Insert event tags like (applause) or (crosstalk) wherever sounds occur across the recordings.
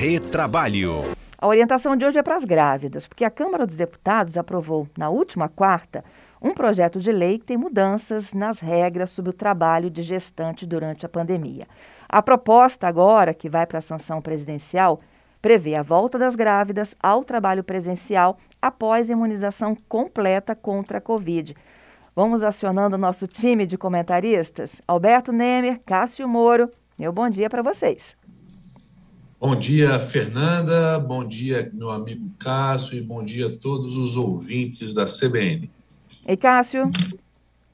Retrabalho. A orientação de hoje é para as grávidas, porque a Câmara dos Deputados aprovou na última quarta um projeto de lei que tem mudanças nas regras sobre o trabalho de gestante durante a pandemia. A proposta agora, que vai para a sanção presidencial, prevê a volta das grávidas ao trabalho presencial após imunização completa contra a Covid. Vamos acionando o nosso time de comentaristas. Alberto Nemer, Cássio Moro, meu bom dia para vocês. Bom dia, Fernanda. Bom dia, meu amigo Cássio. E bom dia a todos os ouvintes da CBN. Ei, Cássio.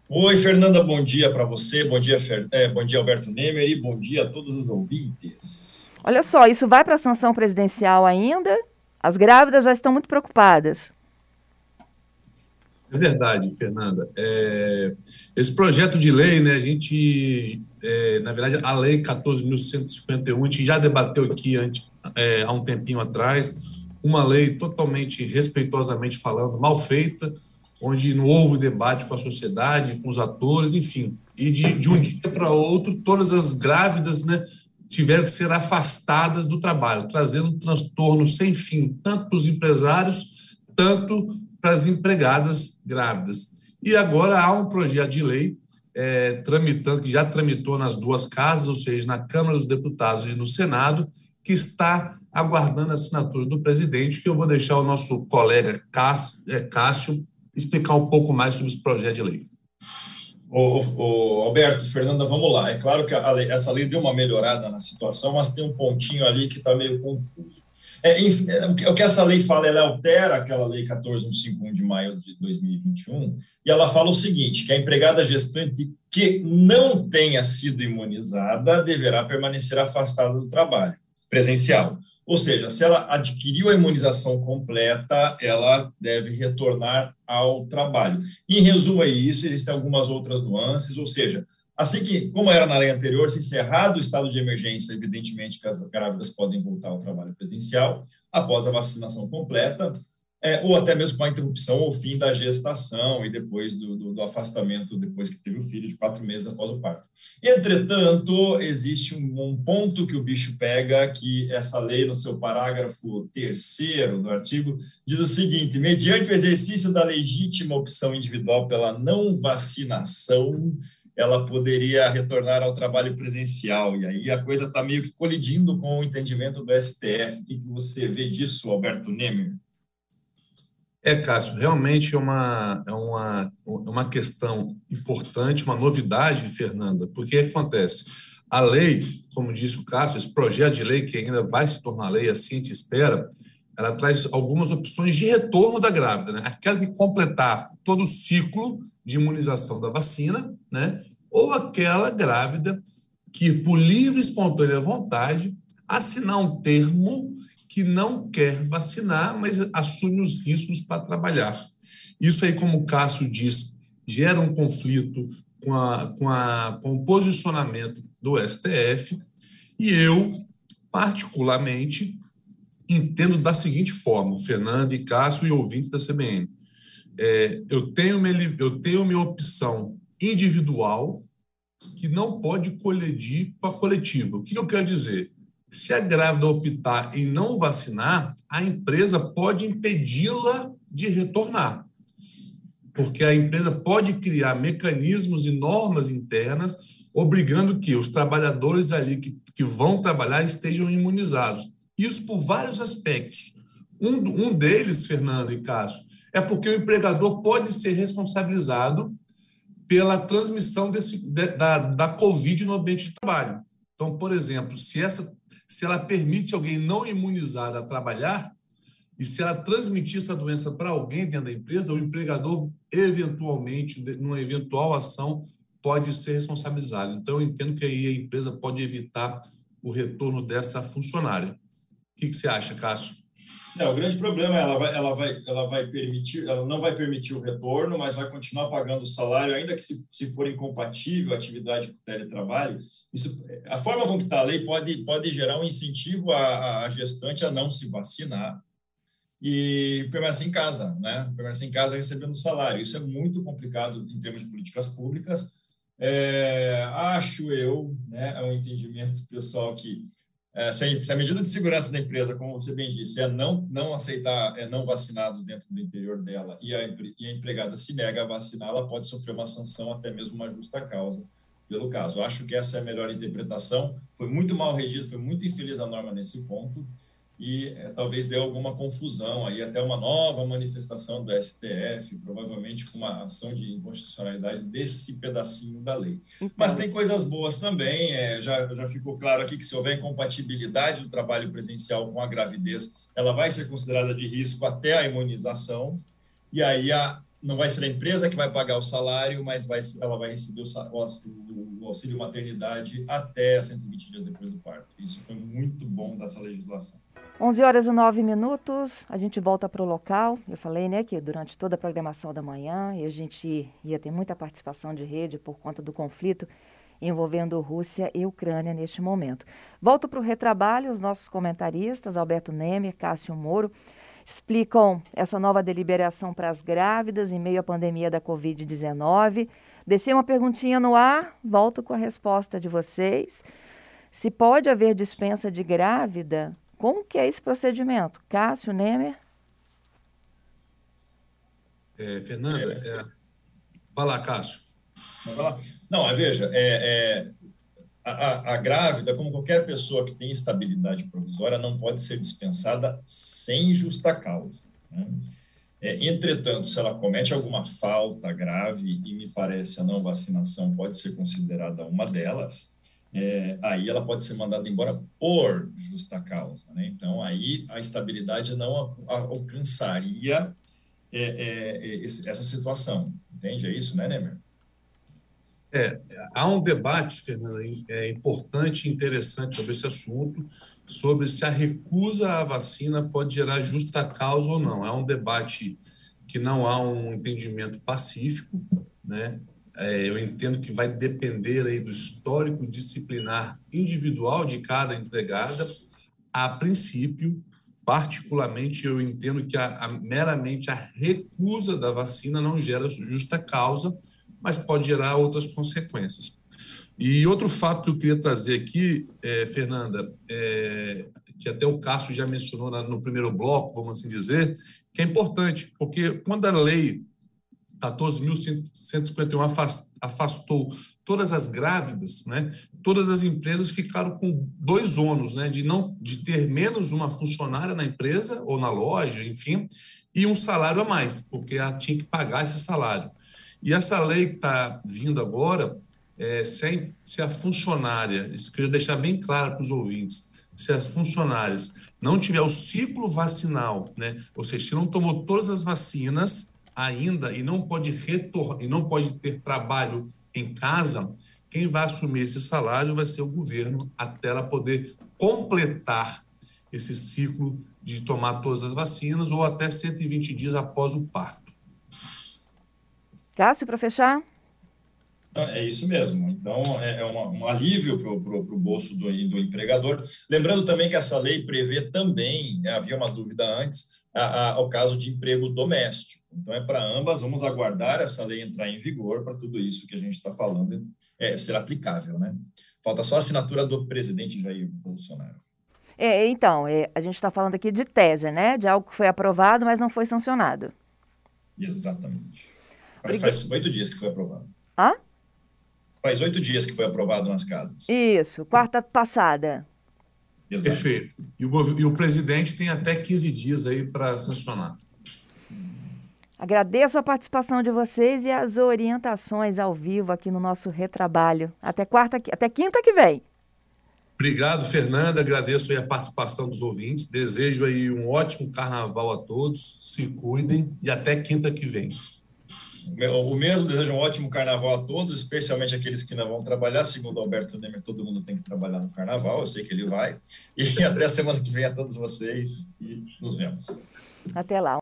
Oi, Fernanda. Bom dia para você. Bom dia, Fer... é, bom dia, Alberto Nemer. E bom dia a todos os ouvintes. Olha só, isso vai para a sanção presidencial ainda? As grávidas já estão muito preocupadas. É verdade, Fernanda. É, esse projeto de lei, né, a gente, é, na verdade, a lei 14.151, a gente já debateu aqui antes, é, há um tempinho atrás, uma lei totalmente, respeitosamente falando, mal feita, onde não houve debate com a sociedade, com os atores, enfim. E de, de um dia para outro, todas as grávidas né, tiveram que ser afastadas do trabalho, trazendo um transtorno sem fim, tanto para os empresários, tanto para as empregadas grávidas. E agora há um projeto de lei é, tramitando, que já tramitou nas duas casas, ou seja, na Câmara dos Deputados e no Senado, que está aguardando a assinatura do presidente, que eu vou deixar o nosso colega é, Cássio explicar um pouco mais sobre esse projeto de lei. Ô, Alberto, Fernanda, vamos lá. É claro que lei, essa lei deu uma melhorada na situação, mas tem um pontinho ali que está meio confuso. É, enfim, é, o que essa lei fala, ela altera aquela lei 14151 de maio de 2021, e ela fala o seguinte, que a empregada gestante que não tenha sido imunizada deverá permanecer afastada do trabalho presencial. Ou seja, se ela adquiriu a imunização completa, ela deve retornar ao trabalho. Em resumo é isso, existem algumas outras nuances, ou seja, Assim que, como era na lei anterior, se encerrado o estado de emergência, evidentemente que as grávidas podem voltar ao trabalho presencial após a vacinação completa, é, ou até mesmo com a interrupção ou fim da gestação e depois do, do, do, afastamento, depois que teve o filho, de quatro meses após o parto. Entretanto, existe um, um ponto que o bicho pega, que essa lei, no seu parágrafo terceiro do artigo, diz o seguinte: mediante o exercício da legítima opção individual pela não vacinação, ela poderia retornar ao trabalho presencial. E aí a coisa está meio que colidindo com o entendimento do STF. O que você vê disso, Alberto Nemer? É, Cássio, realmente é uma, é uma, é uma questão importante, uma novidade, Fernanda, porque acontece? A lei, como disse o Cássio, esse projeto de lei que ainda vai se tornar lei, assim gente espera, ela traz algumas opções de retorno da grávida, né? Aquela que completar todo o ciclo de imunização da vacina, né? Ou aquela grávida que, por livre e espontânea vontade, assinar um termo que não quer vacinar, mas assume os riscos para trabalhar. Isso aí, como o Cássio diz, gera um conflito com, a, com, a, com o posicionamento do STF, e eu, particularmente, entendo da seguinte forma, Fernando e Cássio e ouvintes da CBN. É, eu, tenho minha, eu tenho minha opção individual que não pode colidir com a coletiva. O que eu quero dizer? Se a grávida optar em não vacinar, a empresa pode impedi-la de retornar. Porque a empresa pode criar mecanismos e normas internas obrigando que os trabalhadores ali que, que vão trabalhar estejam imunizados. Isso por vários aspectos. Um, um deles, Fernando e Cássio, é porque o empregador pode ser responsabilizado pela transmissão desse, da, da Covid no ambiente de trabalho. Então, por exemplo, se, essa, se ela permite alguém não imunizado a trabalhar, e se ela transmitir essa doença para alguém dentro da empresa, o empregador, eventualmente, numa eventual ação, pode ser responsabilizado. Então, eu entendo que aí a empresa pode evitar o retorno dessa funcionária. O que, que você acha, Cássio? O grande problema é ela vai, ela vai, ela vai permitir, ela não vai permitir o retorno, mas vai continuar pagando o salário, ainda que se, se for incompatível a atividade com teletrabalho. Isso, a forma como está a lei pode, pode gerar um incentivo à, à gestante a não se vacinar e permanecer em casa, né? Permanecer em casa recebendo salário. Isso é muito complicado em termos de políticas públicas. É, acho eu, né, é um entendimento pessoal que é, se, se, a medida de segurança da empresa, como você bem disse, é não, não aceitar é não vacinados dentro do interior dela e a, e a empregada se nega a vacinar, ela pode sofrer uma sanção, até mesmo uma justa causa pelo caso. Acho que essa é a melhor interpretação. Foi muito mal redigido, foi muito infeliz a norma nesse ponto e é, talvez dê alguma confusão aí, até uma nova manifestação do STF, provavelmente com uma ação de inconstitucionalidade desse pedacinho da lei. Então, Mas tem coisas boas também, é, já, já ficou claro aqui que se houver incompatibilidade do trabalho presencial com a gravidez, ela vai ser considerada de risco até a imunização, e aí a, não vai ser a empresa que vai pagar o salário, mas vai, ela vai receber o, o, o auxílio maternidade até 120 dias depois do parto. Isso foi muito bom dessa legislação. 11 horas e 9 minutos, a gente volta para o local. Eu falei, né, que durante toda a programação da manhã, e a gente ia ter muita participação de rede por conta do conflito envolvendo Rússia e Ucrânia neste momento. Volto para o retrabalho, os nossos comentaristas, Alberto Nemer, Cássio Moro, explicam essa nova deliberação para as grávidas em meio à pandemia da Covid-19. Deixei uma perguntinha no ar, volto com a resposta de vocês. Se pode haver dispensa de grávida como que é esse procedimento? Cássio, Nemer? É, Fernanda, é... vai lá, Cássio. Não, veja, é, é a, a, grávida, como qualquer pessoa que tem estabilidade provisória, não pode ser dispensada sem justa causa. Né? É, entretanto, se ela comete alguma falta grave, e me parece a não vacinação pode ser considerada uma delas, é, aí ela pode ser mandada embora por justa causa. Né? Então, aí a estabilidade não alcançaria é, é, é essa situação. Entende? É isso, né, Nemer? É, há um debate, Fernanda, é importante e interessante sobre esse assunto, sobre se a recusa à vacina pode gerar justa causa ou não. É um debate que não há um entendimento pacífico, né? É, eu entendo que vai depender aí do histórico disciplinar individual de cada empregada. A princípio, particularmente, eu entendo que a, a, meramente a recusa da vacina não gera justa causa, mas pode gerar outras consequências. E outro fato que eu queria trazer aqui, é, Fernanda, é, que até o Cássio já mencionou no primeiro bloco, vamos assim dizer, que é importante, porque quando a lei 14.151 afastou todas as grávidas, né? Todas as empresas ficaram com dois ônus, né? De não de ter menos uma funcionária na empresa ou na loja, enfim, e um salário a mais, porque ela tinha que pagar esse salário. E essa lei que está vindo agora, é, sem, se a funcionária, isso queria deixar bem claro para os ouvintes, se as funcionárias não tiver o ciclo vacinal, né? Ou seja, se não tomou todas as vacinas, ainda e não pode retornar e não pode ter trabalho em casa, quem vai assumir esse salário vai ser o governo até ela poder completar esse ciclo de tomar todas as vacinas ou até 120 dias após o parto. Cássio, para fechar? É isso mesmo. Então, é, é um alívio para o bolso do, do empregador. Lembrando também que essa lei prevê também, havia uma dúvida antes, a, a, ao caso de emprego doméstico. Então, é para ambas, vamos aguardar essa lei entrar em vigor para tudo isso que a gente está falando é, ser aplicável. Né? Falta só a assinatura do presidente Jair Bolsonaro. É, então, é, a gente está falando aqui de tese, né? De algo que foi aprovado, mas não foi sancionado. Exatamente. Mas faz oito dias que foi aprovado. Hã? Faz oito dias que foi aprovado nas casas. Isso, quarta passada. Exato. Perfeito. E o, e o presidente tem até 15 dias aí para sancionar. Agradeço a participação de vocês e as orientações ao vivo aqui no nosso retrabalho. Até quarta, até quinta que vem. Obrigado, Fernanda. Agradeço a participação dos ouvintes. Desejo aí um ótimo carnaval a todos. Se cuidem e até quinta que vem. O mesmo desejo um ótimo carnaval a todos, especialmente aqueles que não vão trabalhar. Segundo Alberto Nemer, todo mundo tem que trabalhar no carnaval, eu sei que ele vai. E (laughs) até semana que vem a todos vocês e nos vemos. Até lá.